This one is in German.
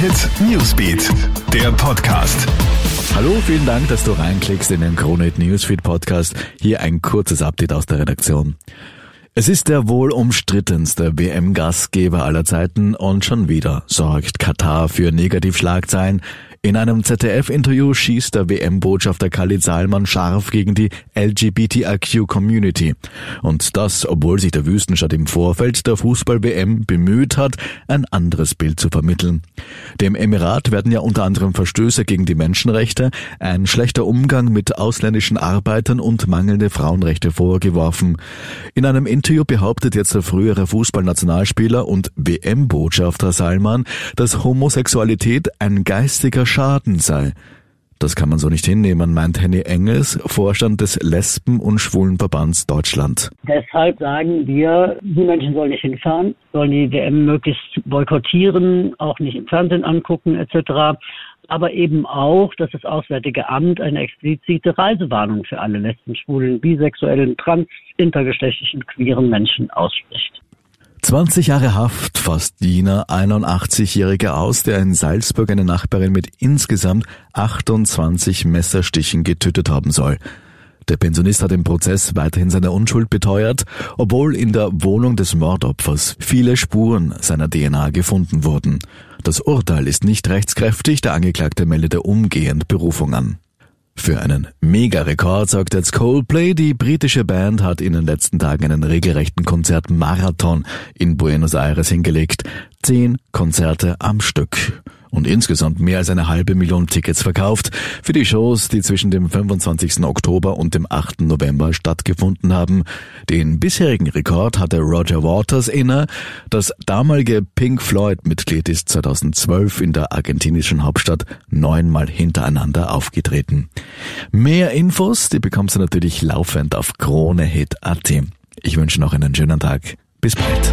Hit Newsbeat, der Podcast. Hallo, vielen Dank, dass du reinklickst in den Krone Newsfeed Podcast. Hier ein kurzes Update aus der Redaktion. Es ist der wohl umstrittenste WM-Gastgeber aller Zeiten und schon wieder sorgt Katar für Negativschlagzeilen. In einem ZDF-Interview schießt der WM-Botschafter Khalid Salman scharf gegen die LGBTIQ-Community. Und das, obwohl sich der Wüstenstadt im Vorfeld der Fußball-WM bemüht hat, ein anderes Bild zu vermitteln. Dem Emirat werden ja unter anderem Verstöße gegen die Menschenrechte, ein schlechter Umgang mit ausländischen Arbeitern und mangelnde Frauenrechte vorgeworfen. In einem Interview behauptet jetzt der frühere Fußballnationalspieler und WM-Botschafter Salman, dass Homosexualität ein geistiger Schaden sei. Das kann man so nicht hinnehmen, meint Henny Engels, Vorstand des Lesben- und Schwulenverbands Deutschland. Deshalb sagen wir, die Menschen sollen nicht hinfahren, sollen die WM möglichst boykottieren, auch nicht im Fernsehen angucken etc. Aber eben auch, dass das Auswärtige Amt eine explizite Reisewarnung für alle Lesben, Schwulen, bisexuellen, trans, intergeschlechtlichen, queeren Menschen ausspricht. 20 Jahre Haft fasst Diener 81-Jährige aus, der in Salzburg eine Nachbarin mit insgesamt 28 Messerstichen getötet haben soll. Der Pensionist hat im Prozess weiterhin seine Unschuld beteuert, obwohl in der Wohnung des Mordopfers viele Spuren seiner DNA gefunden wurden. Das Urteil ist nicht rechtskräftig, der Angeklagte meldete umgehend Berufung an. Für einen Mega-Rekord sorgt jetzt Coldplay. Die britische Band hat in den letzten Tagen einen regelrechten Konzertmarathon in Buenos Aires hingelegt. Zehn Konzerte am Stück und insgesamt mehr als eine halbe Million Tickets verkauft für die Shows, die zwischen dem 25. Oktober und dem 8. November stattgefunden haben. Den bisherigen Rekord hatte Roger Waters inne. Das damalige Pink Floyd-Mitglied ist 2012 in der argentinischen Hauptstadt neunmal hintereinander aufgetreten. Mehr Infos, die bekommst du natürlich laufend auf KroneHit.at. Ich wünsche noch einen schönen Tag. Bis bald.